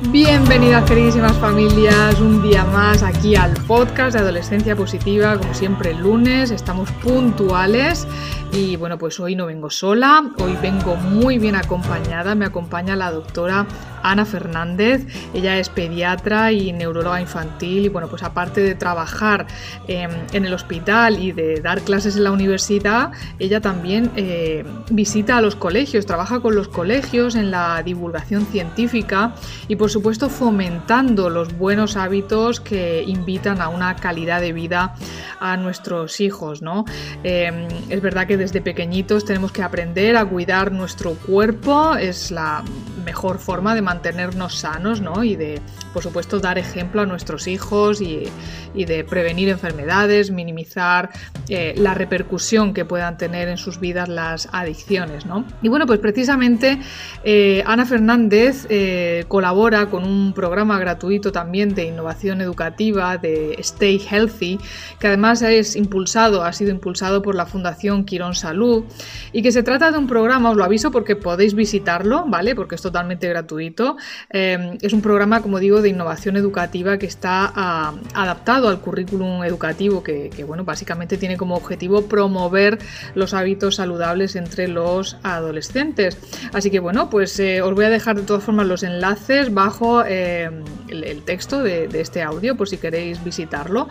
Bienvenidas queridísimas familias, un día más aquí al podcast de Adolescencia Positiva, como siempre el lunes, estamos puntuales y bueno, pues hoy no vengo sola, hoy vengo muy bien acompañada, me acompaña la doctora Ana Fernández, ella es pediatra y neuróloga infantil y bueno, pues aparte de trabajar em, en el hospital y de dar clases en la universidad, ella también eh, visita a los colegios, trabaja con los colegios en la divulgación científica y por supuesto fomentando los buenos hábitos que invitan a una calidad de vida a nuestros hijos, ¿no? Em, es verdad que desde pequeñitos tenemos que aprender a cuidar nuestro cuerpo, es la mejor forma de mantenernos sanos ¿no? y de, por supuesto, dar ejemplo a nuestros hijos y, de prevenir enfermedades, minimizar eh, la repercusión que puedan tener en sus vidas las adicciones. ¿no? Y bueno, pues precisamente eh, Ana Fernández eh, colabora con un programa gratuito también de innovación educativa de Stay Healthy, que además es impulsado, ha sido impulsado por la Fundación Quirón Salud y que se trata de un programa, os lo aviso porque podéis visitarlo, ¿vale? Porque es totalmente gratuito. Em, es un programa, como digo, de innovación educativa que está ah, adaptado al currículum educativo que, bueno, básicamente tiene como objetivo promover los hábitos saludables entre los adolescentes. Así que bueno, pues eh, os voy a dejar de todas formas los enlaces bajo em, el, texto de, este audio por si queréis visitarlo.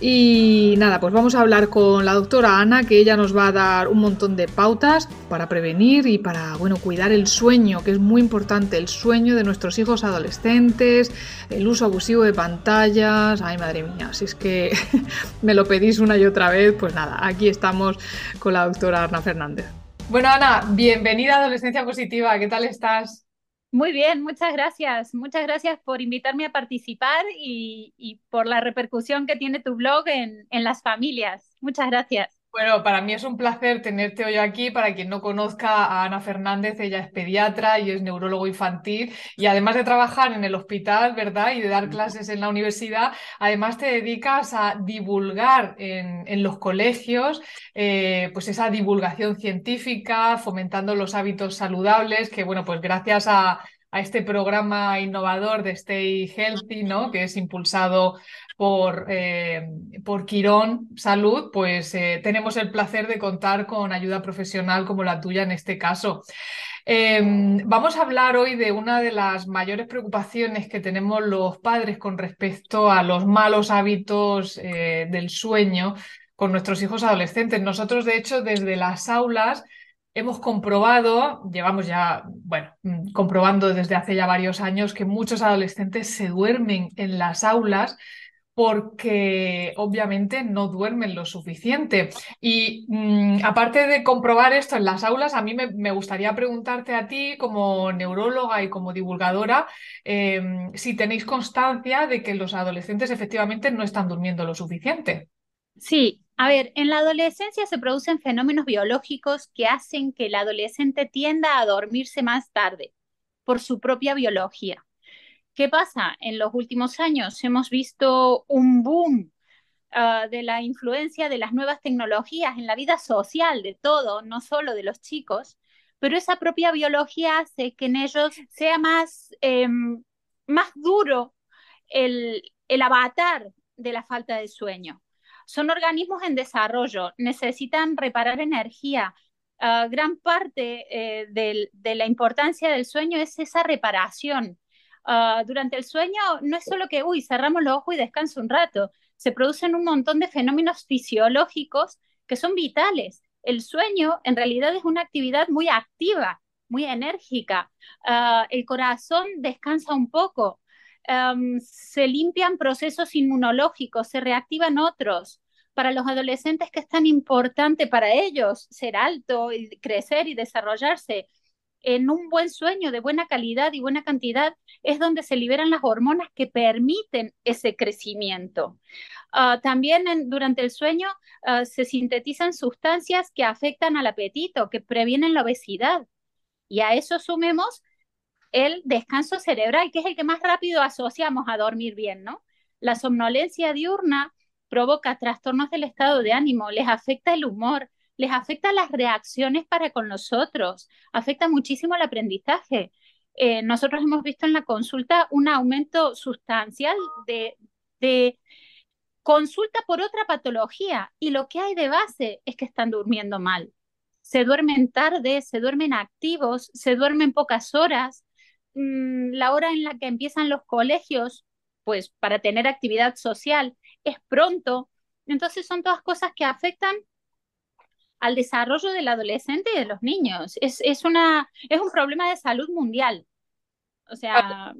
Y nada, pues vamos a hablar con la doctora Ana, que ella nos va a dar un montón de pautas para prevenir y para, bueno, cuidar el sueño, que es muy importante, el sueño de nuestros hijos adolescentes, el uso abusivo de pantallas. Ay, madre mía, si es que me lo pedís una y otra vez, pues nada, aquí estamos con la doctora Ana Fernández. Bueno, Ana, bienvenida a Adolescencia Positiva, ¿qué tal estás? Muy bien, muchas gracias. Muchas gracias por invitarme a participar y, por la repercusión que tiene tu blog en, en las familias. Muchas gracias. Bueno, para mí es un placer tenerte hoy aquí. Para quien no conozca a Ana Fernández, ella es pediatra y es neurólogo infantil y además de trabajar en el hospital, ¿verdad? Y de dar clases en la universidad, además te dedicas a divulgar en, los colegios, eh, pues esa divulgación científica, fomentando los hábitos saludables, que bueno, pues gracias a, a este programa innovador de Stay Healthy, ¿no? que es impulsado por, eh, por Quirón Salud, pues eh, tenemos el placer de contar con ayuda profesional como la tuya en este caso. Em, vamos a hablar hoy de una de las mayores preocupaciones que tenemos los padres con respecto a los malos hábitos eh, del sueño con nuestros hijos adolescentes. Nosotros, de hecho, desde las aulas hemos comprobado, llevamos ya, bueno, comprobando desde hace ya varios años que muchos adolescentes se duermen en las aulas porque obviamente no duermen lo suficiente. Y mm, aparte de comprobar esto en las aulas, a mí me, gustaría preguntarte a ti como neuróloga y como divulgadora em, si tenéis constancia de que los adolescentes efectivamente no están durmiendo lo suficiente. Sí, a ver, en la adolescencia se producen fenómenos biológicos que hacen que el adolescente tienda a dormirse más tarde por su propia biología. ¿Qué pasa? En los últimos años hemos visto un boom ah, de la influencia de las nuevas tecnologías en la vida social de todo, no solo de los chicos, pero esa propia biología hace que en ellos sea más, em, más duro el, avatar de la falta de sueño. Son organismos en desarrollo, necesitan reparar energía. Ah, gran parte eh, de la importancia del sueño es esa reparación Ah, durante el sueño no es solo que, uy, cerramos los ojos y descanso un rato, se producen un montón de fenómenos fisiológicos que son vitales. El sueño en realidad es una actividad muy activa, muy enérgica. Ah, el corazón descansa un poco, se limpian procesos inmunológicos, se reactivan otros. Para los adolescentes que es tan importante para ellos ser alto, y crecer y desarrollarse, en un buen sueño de buena calidad y buena cantidad es donde se liberan las hormonas que permiten ese crecimiento. Ah, también durante el sueño ah, se sintetizan sustancias que afectan al apetito, que previenen la obesidad. Y a eso sumemos el descanso cerebral, que es el que más rápido asociamos a dormir bien, ¿no? La somnolencia diurna provoca trastornos del estado de ánimo, les afecta el humor, les afecta las reacciones para con nosotros, afecta muchísimo el aprendizaje. Eh, nosotros hemos visto en la consulta un aumento sustancial de, consulta por otra patología y lo que hay de base es que están durmiendo mal. Se duermen tarde, se duermen activos, se duermen pocas horas. Mm, la hora en la que empiezan los colegios, pues para tener actividad social, es pronto. Entonces son todas cosas que afectan al desarrollo del adolescente y de los niños. Es, es, una, es un problema de salud mundial. O sea,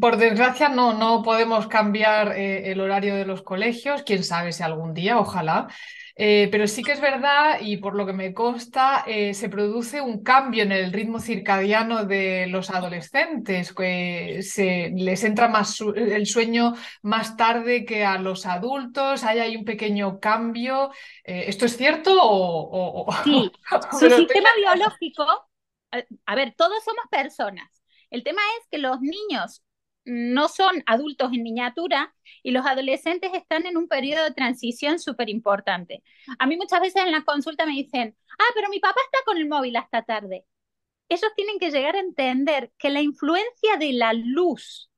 por desgracia no, no podemos cambiar eh, el horario de los colegios, quién sabe si algún día, ojalá. Eh, pero sí que es verdad, y por lo que me consta, eh, se produce un cambio en el ritmo circadiano de los adolescentes, que se, les entra más el sueño más tarde que a los adultos, hay, hay un pequeño cambio. ¿Esto es cierto o...? Sí, su sistema biológico, a ver, todos somos personas el tema es que los niños no son adultos en miniatura y los adolescentes están en un periodo de transición súper importante. A mí muchas veces en la consulta me dicen, ah, pero mi papá está con el móvil hasta tarde. Ellos tienen que llegar a entender que la influencia de la luz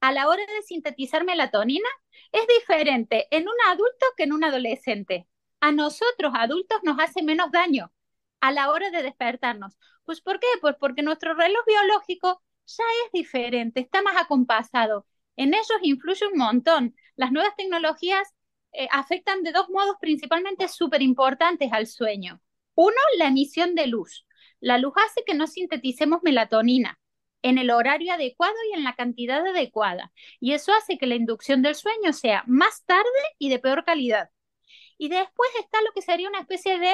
a la hora de sintetizar melatonina es diferente en un adulto que en un adolescente. A nosotros adultos nos hace menos daño a la hora de despertarnos. Pues ¿por qué? Pues porque nuestro reloj biológico ya es diferente, está más acompasado. En ellos influye un montón. Las nuevas tecnologías eh, afectan de dos modos principalmente súper importantes al sueño. Uno, la emisión de luz. La luz hace que no sinteticemos melatonina en el horario adecuado y en la cantidad adecuada. Y eso hace que la inducción del sueño sea más tarde y de peor calidad. Y después está lo que sería una especie de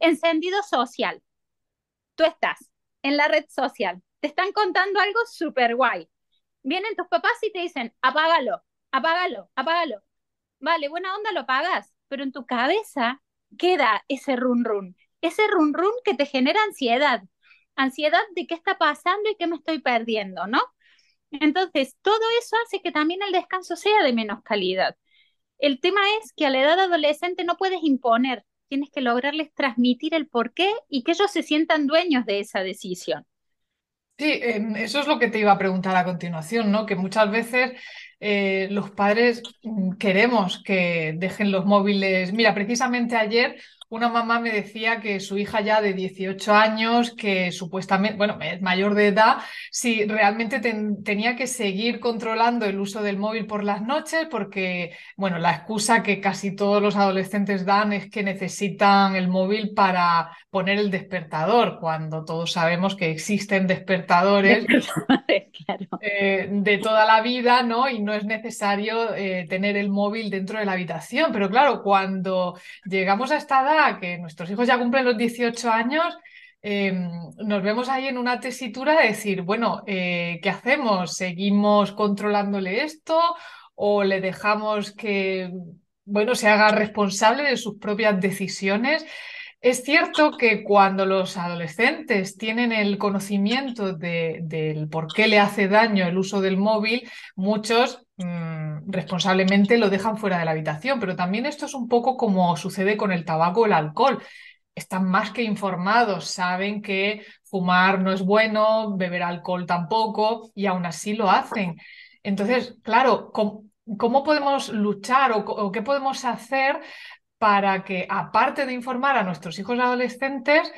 encendido social. Tú estás en la red social, están contando algo súper guay. Vienen tus papás y te dicen, apágalo, apágalo, apágalo. Vale, buena onda lo pagas, pero en tu cabeza queda ese run run, ese run run que te genera ansiedad, ansiedad de qué está pasando y qué me estoy perdiendo, ¿no? Entonces, todo eso hace que también el descanso sea de menos calidad. El tema es que a la edad adolescente no puedes imponer tienes que lograrles transmitir el porqué y que ellos se sientan dueños de esa decisión. Sí, em, eso es lo que te iba a preguntar a continuación, ¿no? Que muchas veces eh, los padres mm, queremos que dejen los móviles. Mira, precisamente ayer una mamá me decía que su hija ya de 18 años, que supuestamente, bueno, es mayor de edad, si realmente tenía que seguir controlando el uso del móvil por las noches, porque, bueno, la excusa que casi todos los adolescentes dan es que necesitan el móvil para poner el despertador, cuando todos sabemos que existen despertadores eh, de toda la vida, ¿no? Y no es necesario eh, tener el móvil dentro de la habitación. Pero claro, cuando llegamos a esta edad, que nuestros hijos ya cumplen los 18 años, em, nos vemos ahí en una tesitura de decir, bueno, eh, ¿qué hacemos? ¿Seguimos controlándole esto o le dejamos que, bueno, se haga responsable de sus propias decisiones? Es cierto que cuando los adolescentes tienen el conocimiento del por qué le hace daño el uso del móvil, muchos mm, responsablemente lo dejan fuera de la habitación, pero también esto es un poco como sucede con el tabaco o el alcohol. Están más que informados, saben que fumar no es bueno, beber alcohol tampoco, y aún así lo hacen. Entonces, claro, ¿cómo, podemos luchar o qué podemos hacer para que, aparte de informar a nuestros hijos adolescentes,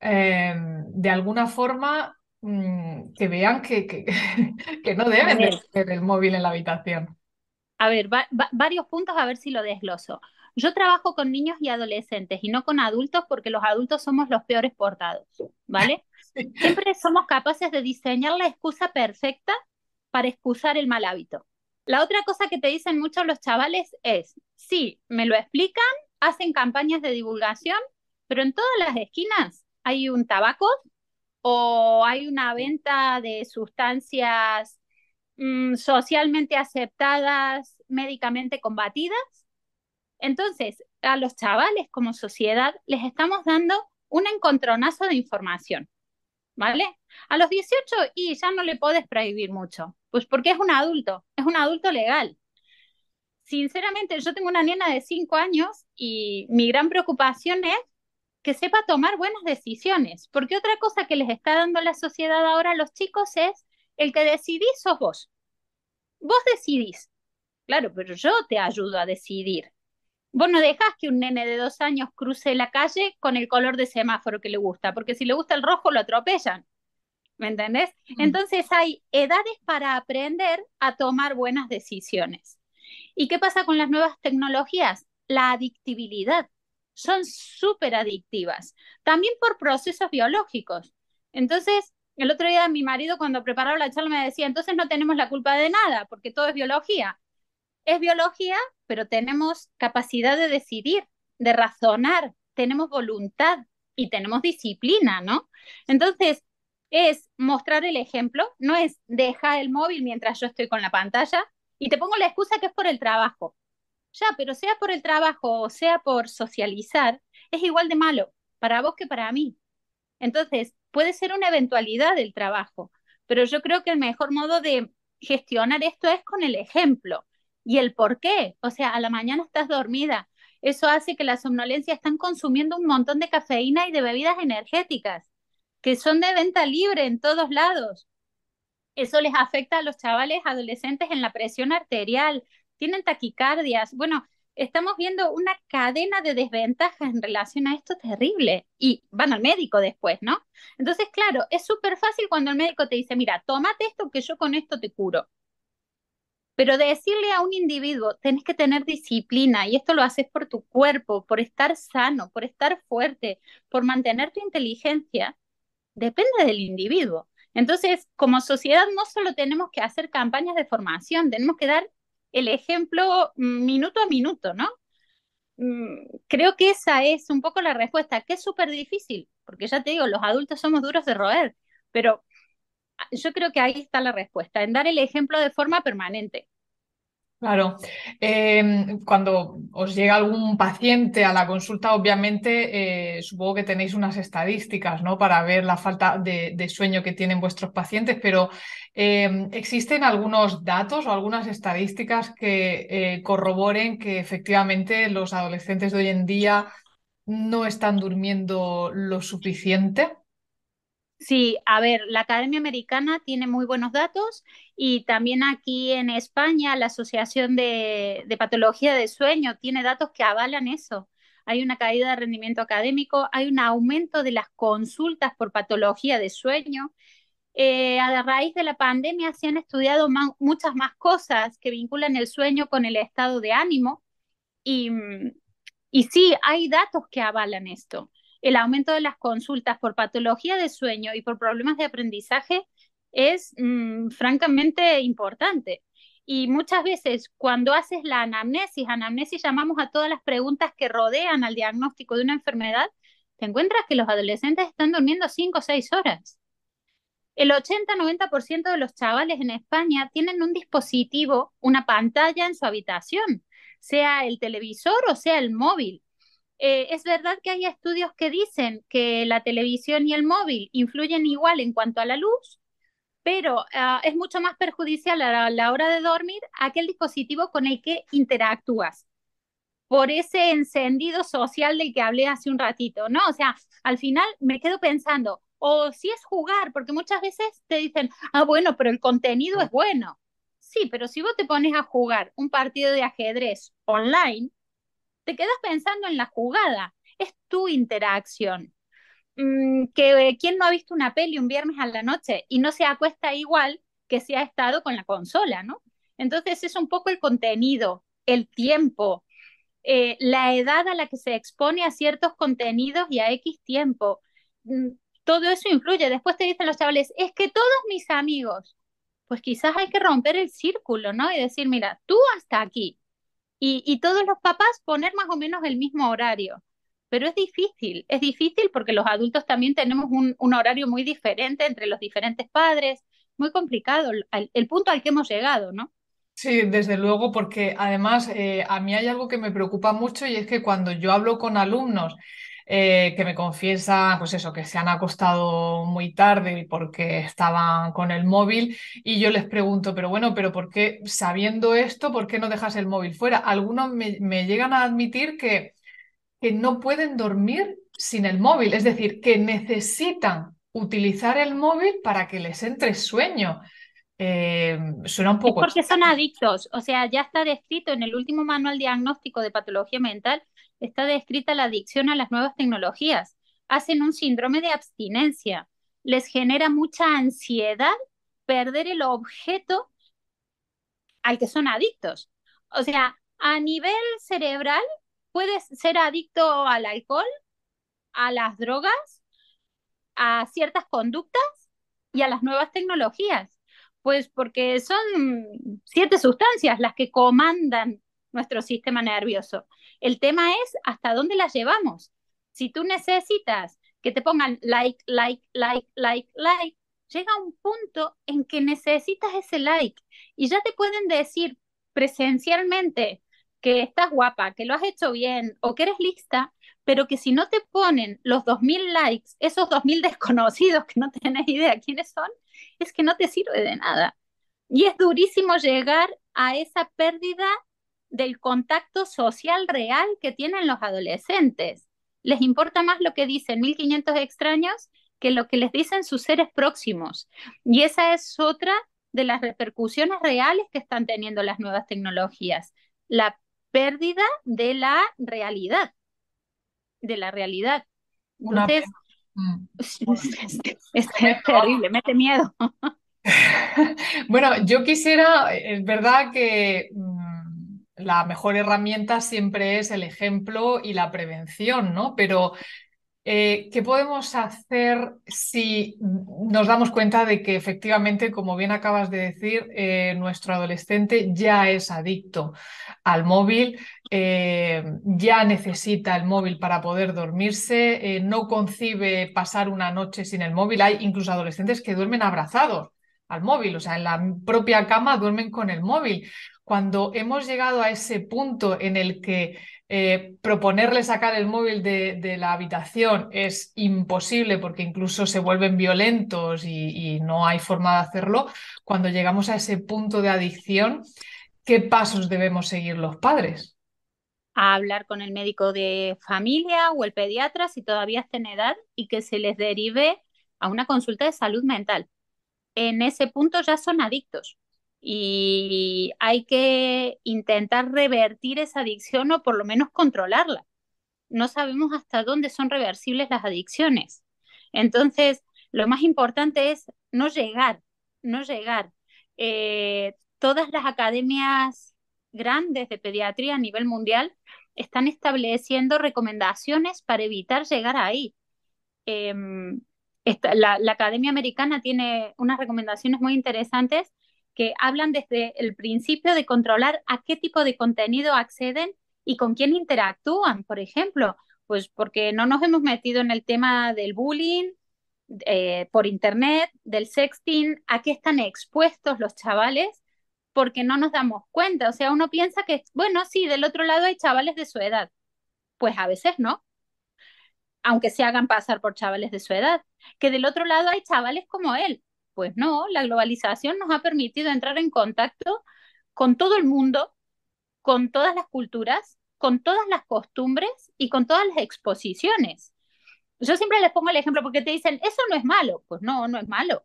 em, de alguna forma mm, que vean que, que, no deben tener el móvil en la habitación. A ver, varios puntos a ver si lo desgloso. Yo trabajo con niños y adolescentes y no con adultos porque los adultos somos los peores portados, ¿vale? Siempre somos capaces de diseñar la excusa perfecta para excusar el mal hábito. La otra cosa que te dicen muchos los chavales es, sí, me lo explican, hacen campañas de divulgación, pero en todas las esquinas hay un tabaco o hay una venta de sustancias mm, socialmente aceptadas, médicamente combatidas. Entonces, a los chavales como sociedad les estamos dando un encontronazo de información, ¿vale? A los 18 y ya no le puedes prohibir mucho, pues porque es un adulto, es un adulto legal. Sinceramente, yo tengo una nena de 5 años y mi gran preocupación es que sepa tomar buenas decisiones, porque otra cosa que les está dando la sociedad ahora a los chicos es el que decidís sos vos. Vos decidís. Claro, pero yo te ayudo a decidir. Vos no dejás que un nene de dos años cruce la calle con el color de semáforo que le gusta, porque si le gusta el rojo lo atropellan. ¿Me entendés? Mm. Entonces hay edades para aprender a tomar buenas decisiones. ¿Y qué pasa con las nuevas tecnologías? La adictibilidad. Son súper adictivas, también por procesos biológicos. Entonces, el otro día mi marido cuando preparaba la charla me decía, entonces no tenemos la culpa de nada, porque todo es biología. Es biología, pero tenemos capacidad de decidir, de razonar, tenemos voluntad y tenemos disciplina, ¿no? Entonces, es mostrar el ejemplo, no es dejar el móvil mientras yo estoy con la pantalla y te pongo la excusa que es por el trabajo. Ya, pero sea por el trabajo o sea por socializar, es igual de malo para vos que para mí. Entonces, puede ser una eventualidad del trabajo, pero yo creo que el mejor modo de gestionar esto es con el ejemplo y el por qué. O sea, a la mañana estás dormida. Eso hace que la somnolencia están consumiendo un montón de cafeína y de bebidas energéticas que son de venta libre en todos lados. Eso les afecta a los chavales adolescentes en la presión arterial, tienen taquicardias. Bueno, estamos viendo una cadena de desventajas en relación a esto terrible y van al médico después, ¿no? Entonces, claro, es súper fácil cuando el médico te dice, mira, tómate esto que yo con esto te curo. Pero decirle a un individuo, tenés que tener disciplina y esto lo haces por tu cuerpo, por estar sano, por estar fuerte, por mantener tu inteligencia, depende del individuo. Entonces, como sociedad no solo tenemos que hacer campañas de formación, tenemos que dar el ejemplo minuto a minuto, ¿no? Mm, creo que esa es un poco la respuesta, que es súper difícil, porque ya te digo, los adultos somos duros de roer, pero yo creo que ahí está la respuesta, en dar el ejemplo de forma permanente. Claro, em, cuando os llega algún paciente a la consulta, obviamente eh, supongo que tenéis unas estadísticas ¿no? para ver la falta de, sueño que tienen vuestros pacientes, pero em, ¿existen algunos datos o algunas estadísticas que eh, corroboren que efectivamente los adolescentes de hoy en día no están durmiendo lo suficiente? Sí, a ver, la Academia Americana tiene muy buenos datos y también aquí en España la Asociación de, Patología de Sueño tiene datos que avalan eso. Hay una caída de rendimiento académico, hay un aumento de las consultas por patología de sueño. Eh, a raíz de la pandemia se han estudiado muchas más cosas que vinculan el sueño con el estado de ánimo y, y sí, hay datos que avalan esto el aumento de las consultas por patología de sueño y por problemas de aprendizaje es mm, francamente importante. Y muchas veces cuando haces la anamnesis, anamnesis llamamos a todas las preguntas que rodean al diagnóstico de una enfermedad, te encuentras que los adolescentes están durmiendo 5 o 6 horas. El 80-90% de los chavales en España tienen un dispositivo, una pantalla en su habitación, sea el televisor o sea el móvil. Eh, es verdad que hay estudios que dicen que la televisión y el móvil influyen igual en cuanto a la luz, pero ah, es mucho más perjudicial a la, hora de dormir aquel dispositivo con el que interactúas por ese encendido social del que hablé hace un ratito, ¿no? O sea, al final me quedo pensando, o si es jugar, porque muchas veces te dicen, ah, bueno, pero el contenido es bueno. Sí, pero si vos te pones a jugar un partido de ajedrez online, te quedas pensando en la jugada, es tu interacción. Mm, que quién no ha visto una peli un viernes a la noche y no se acuesta igual que si ha estado con la consola, ¿no? Entonces es un poco el contenido, el tiempo, eh, la edad a la que se expone a ciertos contenidos y a X tiempo. Mm, todo eso influye. Después te dicen los chavales, es que todos mis amigos, pues quizás hay que romper el círculo, ¿no? Y decir, mira, tú hasta aquí, y, todos los papás poner más o menos el mismo horario. Pero es difícil, es difícil porque los adultos también tenemos un, horario muy diferente entre los diferentes padres, muy complicado el, punto al que hemos llegado, ¿no? Sí, desde luego, porque además eh, a mí hay algo que me preocupa mucho y es que cuando yo hablo con alumnos eh, que me confiesan, pues eso, que se han acostado muy tarde porque estaban con el móvil y yo les pregunto, pero bueno, pero ¿por qué, sabiendo esto, por qué no dejas el móvil fuera? Algunos me llegan a admitir que que no pueden dormir sin el móvil, es decir, que necesitan utilizar el móvil para que les entre sueño. Eh, suena un poco. porque son adictos, o sea, ya está descrito en el último manual diagnóstico de patología mental, está descrita la adicción a las nuevas tecnologías. Hacen un síndrome de abstinencia, les genera mucha ansiedad perder el objeto al que son adictos. O sea, a nivel cerebral puedes ser adicto al alcohol, a las drogas, a ciertas conductas y a las nuevas tecnologías. Pues porque son siete sustancias las que comandan nuestro sistema nervioso. El tema es hasta dónde las llevamos. Si tú necesitas que te pongan like, like, like, like, like, llega un punto en que necesitas ese like y ya te pueden decir presencialmente que estás guapa, que lo has hecho bien o que eres lista, pero que si no te ponen los 2.000 likes, esos 2.000 desconocidos que no tenés idea quiénes son, es que no te sirve de nada. Y es durísimo llegar a esa pérdida del contacto social real que tienen los adolescentes. Les importa más lo que dicen 1.500 extraños que lo que les dicen sus seres próximos. Y esa es otra de las repercusiones reales que están teniendo las nuevas tecnologías. La pérdida de la realidad, de la realidad. Entonces, mm. es, terrible, mete miedo. bueno, yo quisiera, es verdad que mm, la mejor herramienta siempre es el ejemplo y la prevención, ¿no? Pero eh, ¿Qué podemos hacer si nos damos cuenta de que efectivamente, como bien acabas de decir, eh, nuestro adolescente ya es adicto al móvil, eh, ya necesita el móvil para poder dormirse, no concibe pasar una noche sin el móvil? Hay incluso adolescentes que duermen abrazados al móvil, o sea, en la propia cama duermen con el móvil. Cuando hemos llegado a ese punto en el que eh, proponerle sacar el móvil de, la habitación es imposible porque incluso se vuelven violentos y, no hay forma de hacerlo. Cuando llegamos a ese punto de adicción, ¿qué pasos debemos seguir los padres? A hablar con el médico de familia o el pediatra si todavía está en edad y que se les derive a una consulta de salud mental. En ese punto ya son adictos y hay que intentar revertir esa adicción o por lo menos controlarla. No sabemos hasta dónde son reversibles las adicciones. Entonces, lo más importante es no llegar, no llegar. Eh, todas las academias grandes de pediatría a nivel mundial están estableciendo recomendaciones para evitar llegar ahí. Em, la, la, Academia Americana tiene unas recomendaciones muy interesantes que hablan desde el principio de controlar a qué tipo de contenido acceden y con quién interactúan, por ejemplo, pues porque no nos hemos metido en el tema del bullying eh, por internet, del sexting, a qué están expuestos los chavales, porque no nos damos cuenta. O sea, uno piensa que, bueno, sí, del otro lado hay chavales de su edad. Pues a veces no, aunque se hagan pasar por chavales de su edad. Que del otro lado hay chavales como él, pues no, la globalización nos ha permitido entrar en contacto con todo el mundo, con todas las culturas, con todas las costumbres y con todas las exposiciones. Yo siempre les pongo el ejemplo porque te dicen, eso no es malo. Pues no, no es malo.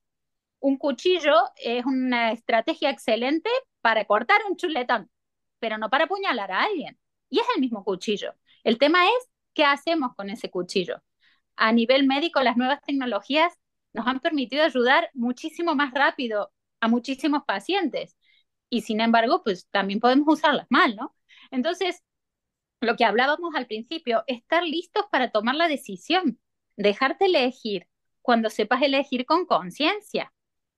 Un cuchillo es una estrategia excelente para cortar un chuletón, pero no para apuñalar a alguien. Y es el mismo cuchillo. El tema es qué hacemos con ese cuchillo. A nivel médico, las nuevas tecnologías nos han permitido ayudar muchísimo más rápido a muchísimos pacientes. Y sin embargo, pues también podemos usarlas mal, ¿no? Entonces, lo que hablábamos al principio, estar listos para tomar la decisión, dejarte elegir cuando sepas elegir con conciencia,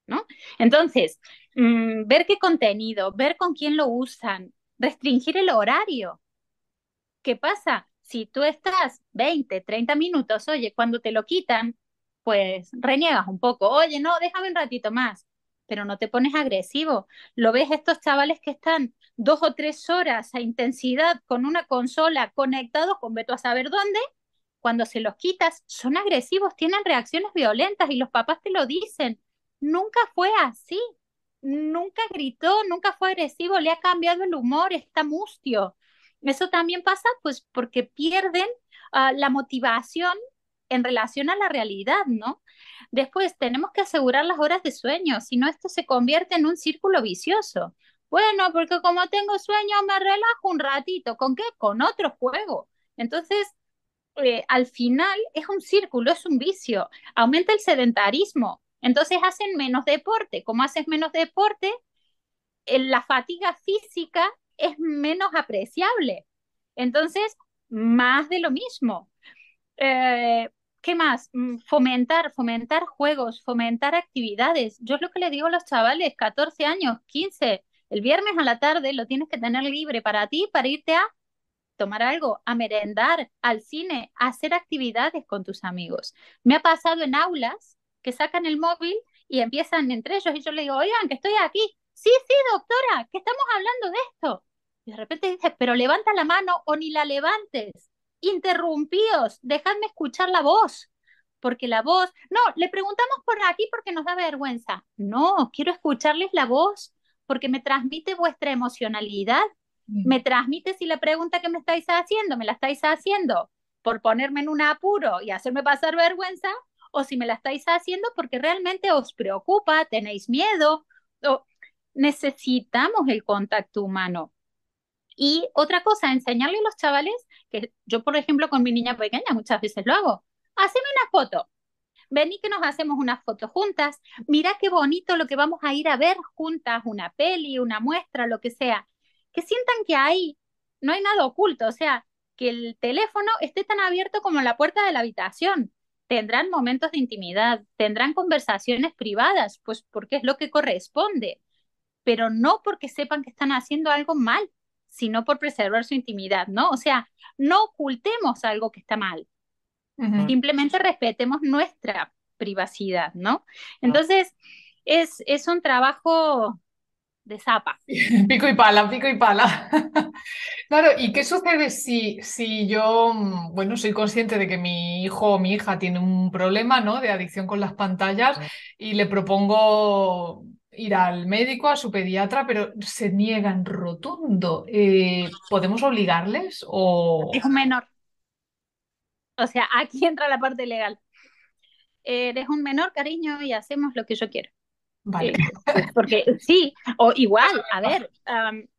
¿no? Entonces, mm, ver qué contenido, ver con quién lo usan, restringir el horario. ¿Qué pasa? Si tú estás 20, 30 minutos, oye, cuando te lo quitan, pues reniegas un poco, oye, no, déjame un ratito más, pero no te pones agresivo. Lo ves estos chavales que están dos o tres horas a intensidad con una consola conectados con veto a saber dónde, cuando se los quitas, son agresivos, tienen reacciones violentas y los papás te lo dicen. Nunca fue así, nunca gritó, nunca fue agresivo, le ha cambiado el humor, está mustio. Eso también pasa pues porque pierden uh, la motivación en relación a la realidad, ¿no? Después tenemos que asegurar las horas de sueño, si no esto se convierte en un círculo vicioso. Bueno, porque como tengo sueño me relajo un ratito, ¿con qué? Con otro juego. Entonces, eh, al final es un círculo, es un vicio, aumenta el sedentarismo, entonces hacen menos deporte, como haces menos deporte, la fatiga física es menos apreciable, entonces más de lo mismo. Eh, ¿Qué más? Mm, fomentar, fomentar juegos, fomentar actividades. Yo es lo que le digo a los chavales, 14 años, 15, el viernes a la tarde lo tienes que tener libre para ti, para irte a tomar algo, a merendar, al cine, a hacer actividades con tus amigos. Me ha pasado en aulas que sacan el móvil y empiezan entre ellos y yo le digo, oigan, que estoy aquí. Sí, sí, doctora, que estamos hablando de esto. Y de repente dice, pero levanta la mano o ni la levantes. Interrumpíos, dejadme escuchar la voz. Porque la voz, no, le preguntamos por aquí porque nos da vergüenza. No, quiero escucharles la voz porque me transmite vuestra emocionalidad me transmite si la pregunta que me estáis haciendo, me la estáis haciendo por ponerme en un apuro y hacerme pasar vergüenza, o si me la estáis haciendo porque realmente os preocupa, tenéis miedo, o necesitamos el contacto humano. Y otra cosa, enseñarle a los chavales, que yo por ejemplo con mi niña pequeña muchas veces lo hago, haceme una foto, vení que nos hacemos una foto juntas, mira qué bonito lo que vamos a ir a ver juntas, una peli, una muestra, lo que sea. Que sientan que ahí no hay nada oculto, o sea, que el teléfono esté tan abierto como la puerta de la habitación. Tendrán momentos de intimidad, tendrán conversaciones privadas, pues porque es lo que corresponde, pero no porque sepan que están haciendo algo mal, sino por preservar su intimidad, ¿no? O sea, no ocultemos algo que está mal, simplemente respetemos nuestra privacidad, ¿no? Entonces, es, es un trabajo de zapa. Pico y pala, pico y pala. claro, ¿y qué sucede si, si yo, mm, bueno, soy consciente de que mi hijo o mi hija tiene un problema, ¿no? De adicción con las pantallas y le propongo ir al médico, a su pediatra, pero se niegan rotundo. Eh, ¿Podemos obligarles o...? Es un menor. O sea, aquí entra la parte legal. Eres un menor, cariño, y hacemos lo que yo quiero. Vale. Pues, porque sí, o igual, a ver,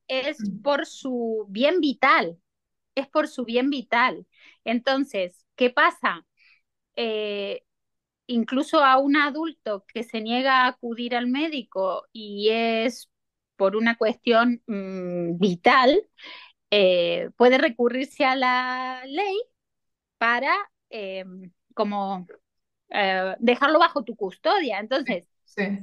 es por su bien vital, es por su bien vital. Entonces, ¿qué pasa? Eh, incluso a un adulto que se niega a acudir al médico y es por una cuestión mm, vital, eh, puede recurrirse a la ley para em, como eh, dejarlo bajo tu custodia. Entonces,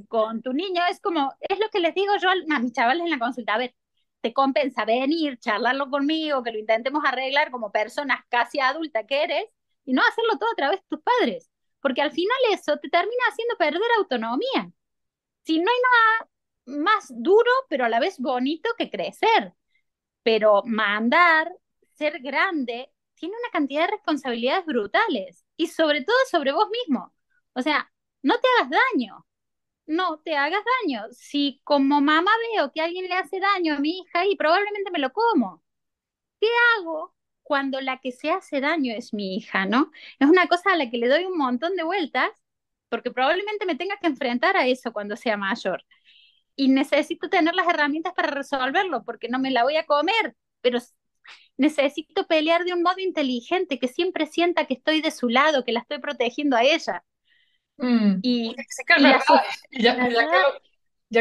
con tu niño, es como, es lo que les digo yo a mis chavales en la consulta, a ver, te compensa venir, charlarlo conmigo, que lo intentemos arreglar como personas casi adultas que eres, y no hacerlo todo a través de tus padres, porque al final eso te termina haciendo perder autonomía. Si no hay nada más duro, pero a la vez bonito que crecer, pero mandar, ser grande, tiene una cantidad de responsabilidades brutales, y sobre todo sobre vos mismo. O sea, no te hagas daño, no te hagas daño. Si como mamá veo que alguien le hace daño a mi hija y probablemente me lo como, ¿qué hago cuando la que se hace daño es mi hija, no? Es una cosa a la que le doy un montón de vueltas porque probablemente me tenga que enfrentar a eso cuando sea mayor. Y necesito tener las herramientas para resolverlo porque no me la voy a comer, pero necesito pelear de un modo inteligente, que siempre sienta que estoy de su lado, que la estoy protegiendo a ella. Mm. Y, ya,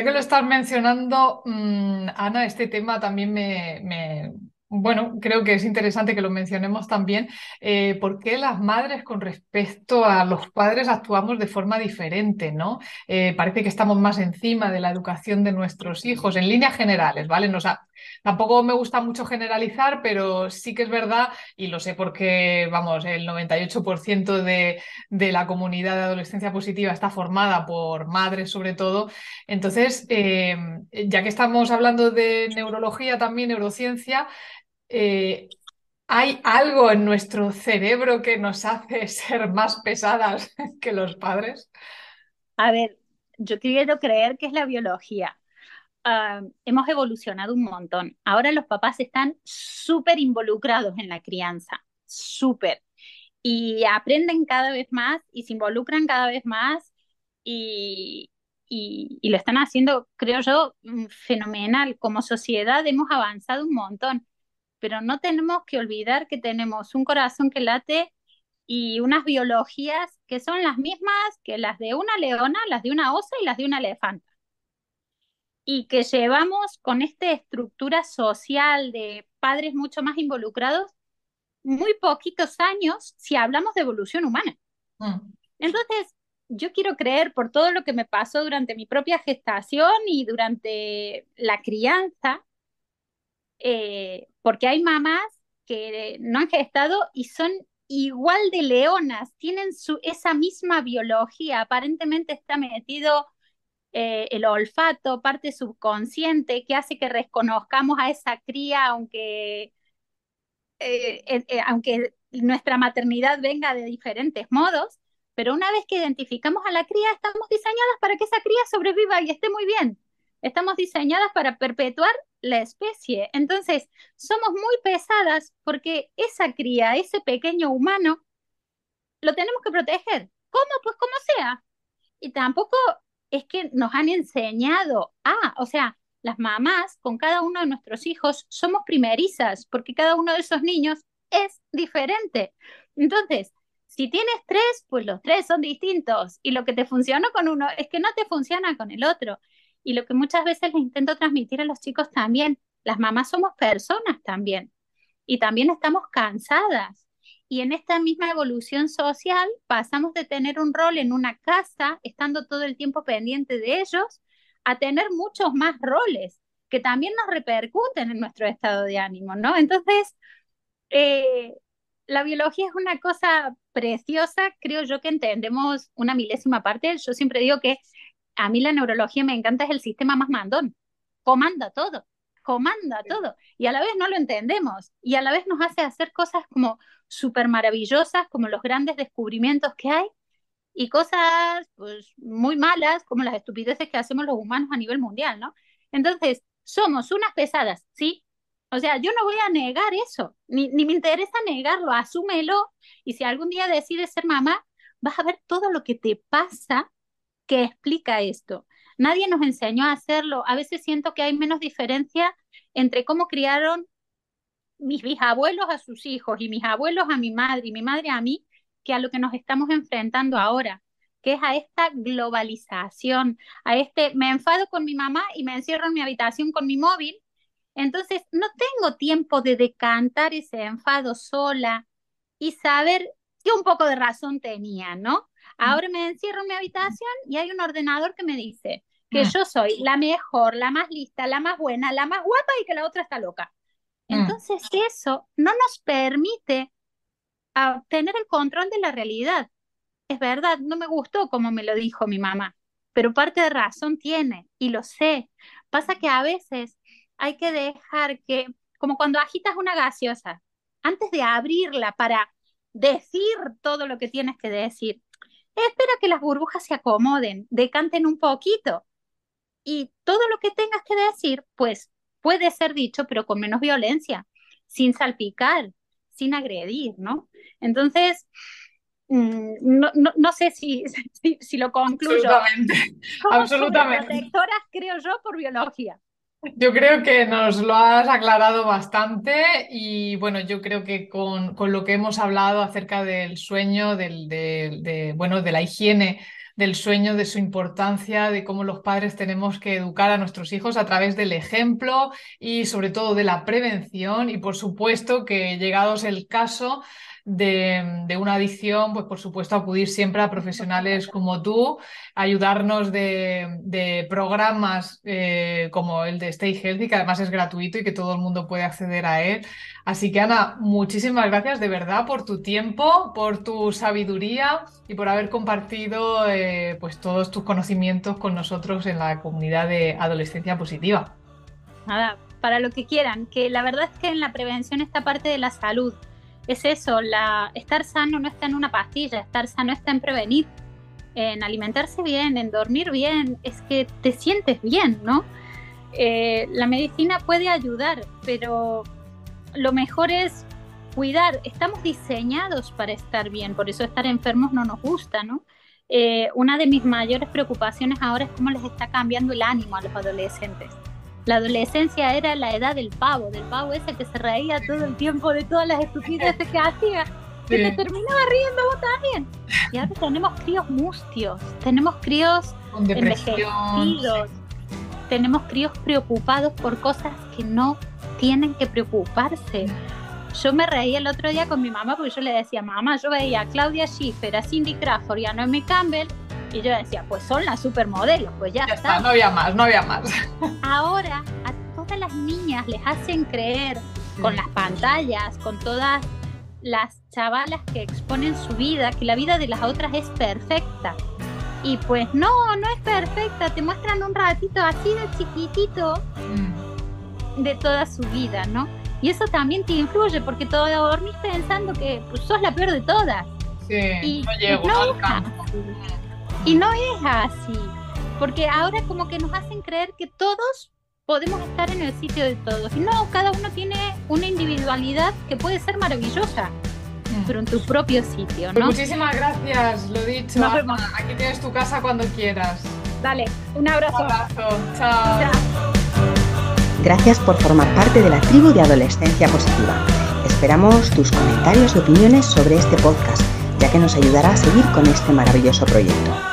que lo, estás mencionando, mm, Ana, este tema también me, bueno, creo que es interesante que lo mencionemos también. Eh, ¿Por qué las madres con respecto a los padres actuamos de forma diferente? ¿no? Eh, parece que estamos más encima de la educación de nuestros hijos, en líneas generales, ¿vale? Nos tampoco me gusta mucho generalizar, pero sí que es verdad, y lo sé porque, vamos, el 98% de, de la comunidad de adolescencia positiva está formada por madres sobre todo. Entonces, eh, ya que estamos hablando de neurología también, neurociencia, eh, ¿Hay algo en nuestro cerebro que nos hace ser más pesadas que los padres? A ver, yo quiero creer que es la biología. Ah, hemos evolucionado un montón. Ahora los papás están súper involucrados en la crianza, súper. Y aprenden cada vez más y se involucran cada vez más y, y, y lo están haciendo, creo yo, mm, fenomenal. Como sociedad hemos avanzado un montón pero no tenemos que olvidar que tenemos un corazón que late y unas biologías que son las mismas que las de una leona, las de una osa y las de una elefanta. Y que llevamos con esta estructura social de padres mucho más involucrados muy poquitos años si hablamos de evolución humana. Mm. Entonces, yo quiero creer por todo lo que me pasó durante mi propia gestación y durante la crianza, eh, porque hay mamás que no han gestado y son igual de leonas, tienen su, esa misma biología, aparentemente está metido eh, el olfato, parte subconsciente, que hace que reconozcamos a esa cría, aunque, eh, aunque nuestra maternidad venga de diferentes modos, pero una vez que identificamos a la cría, estamos diseñadas para que esa cría sobreviva y esté muy bien. Estamos diseñadas para perpetuar la especie. Entonces, somos muy pesadas porque esa cría, ese pequeño humano, lo tenemos que proteger. ¿Cómo? Pues como sea. Y tampoco es que nos han enseñado a, o sea, las mamás con cada uno de nuestros hijos somos primerizas porque cada uno de esos niños es diferente. Entonces, si tienes tres, pues los tres son distintos y lo que te funcionó con uno es que no te funciona con el otro. Y lo que muchas veces les intento transmitir a los chicos también, las mamás somos personas también y también estamos cansadas. Y en esta misma evolución social pasamos de tener un rol en una casa, estando todo el tiempo pendiente de ellos, a tener muchos más roles que también nos repercuten en nuestro estado de ánimo, ¿no? Entonces, eh, la biología es una cosa preciosa, creo yo que entendemos una milésima parte. Yo siempre digo que a mí la neurología me encanta, es el sistema más mandón. Comanda todo, comanda todo. Y a la vez no lo entendemos. Y a la vez nos hace hacer cosas como súper maravillosas, como los grandes descubrimientos que hay, y cosas pues, muy malas, como las estupideces que hacemos los humanos a nivel mundial, ¿no? Entonces, somos unas pesadas, ¿sí? O sea, yo no voy a negar eso, ni, ni me interesa negarlo, asúmelo. Y si algún día decides ser mamá, vas a ver todo lo que te pasa que explica esto. Nadie nos enseñó a hacerlo. A veces siento que hay menos diferencia entre cómo criaron mis bisabuelos a sus hijos y mis abuelos a mi madre y mi madre a mí que a lo que nos estamos enfrentando ahora, que es a esta globalización, a este me enfado con mi mamá y me encierro en mi habitación con mi móvil. Entonces, no tengo tiempo de decantar ese enfado sola y saber que un poco de razón tenía, ¿no? Ahora me encierro en mi habitación y hay un ordenador que me dice que mm. yo soy la mejor, la más lista, la más buena, la más guapa y que la otra está loca. Mm. Entonces eso no nos permite ah, tener el control de la realidad. Es verdad, no me gustó como me lo dijo mi mamá, pero parte de razón tiene y lo sé. Pasa que a veces hay que dejar que, como cuando agitas una gaseosa, antes de abrirla para decir todo lo que tienes que decir, espera que las burbujas se acomoden, decanten un poquito. Y todo lo que tengas que decir, pues puede ser dicho, pero con menos violencia, sin salpicar, sin agredir, ¿no? Entonces, mm, no, no, sé si, si, lo concluyo. Absolutamente. Absolutamente. Protectoras, creo yo, por biología. Yo creo que nos lo has aclarado bastante y bueno, yo creo que con, con lo que hemos hablado acerca del sueño, del, de, bueno, de la higiene del sueño, de su importancia, de cómo los padres tenemos que educar a nuestros hijos a través del ejemplo y sobre todo de la prevención y por supuesto que llegados el caso, de, una adicción, pues por supuesto acudir siempre a profesionales como tú, ayudarnos de, programas eh, como el de Stay Healthy, que además es gratuito y que todo el mundo puede acceder a él. Así que Ana, muchísimas gracias de verdad por tu tiempo, por tu sabiduría y por haber compartido eh, pues todos tus conocimientos con nosotros en la comunidad de adolescencia positiva. Nada, para lo que quieran, que la verdad es que en la prevención está parte de la salud. Es eso, la, estar sano no está en una pastilla, estar sano está en prevenir, en alimentarse bien, en dormir bien, es que te sientes bien, ¿no? Eh, la medicina puede ayudar, pero lo mejor es cuidar. Estamos diseñados para estar bien, por eso estar enfermos no nos gusta, ¿no? Eh, una de mis mayores preocupaciones ahora es cómo les está cambiando el ánimo a los adolescentes. La adolescencia era la edad del pavo, del pavo ese que se reía todo el tiempo de todas las estupideces que hacía, que te terminaba riendo vos también. Y ahora tenemos críos mustios, tenemos críos envejecidos, tenemos críos preocupados por cosas que no tienen que preocuparse. Yo me reía el otro día con mi mamá porque yo le decía, mamá, yo veía a Claudia Schiffer, a Cindy Crawford y a Noemi Campbell y yo decía, pues son las supermodelos, pues ya, está. No había más, no había más. Ahora a todas las niñas les hacen creer con las pantallas, con todas las chavalas que exponen su vida, que la vida de las otras es perfecta. Y pues no, no es perfecta, te muestran un ratito así de chiquitito mm. de toda su vida, ¿no? Y eso también te influye porque todo dormís pensando que pues, sos la peor de todas. Sí, y no llego no, y no es así, porque ahora como que nos hacen creer que todos podemos estar en el sitio de todos. Y no, cada uno tiene una individualidad que puede ser maravillosa, mm. pero en tu propio sitio, pues ¿no? muchísimas gracias, lo dicho. Nos Aquí tienes tu casa cuando quieras. Dale, un abrazo. Un abrazo, chao. chao. Gracias por formar parte de la tribu de Adolescencia Positiva. Esperamos tus comentarios y opiniones sobre este podcast, ya que nos ayudará a seguir con este maravilloso proyecto.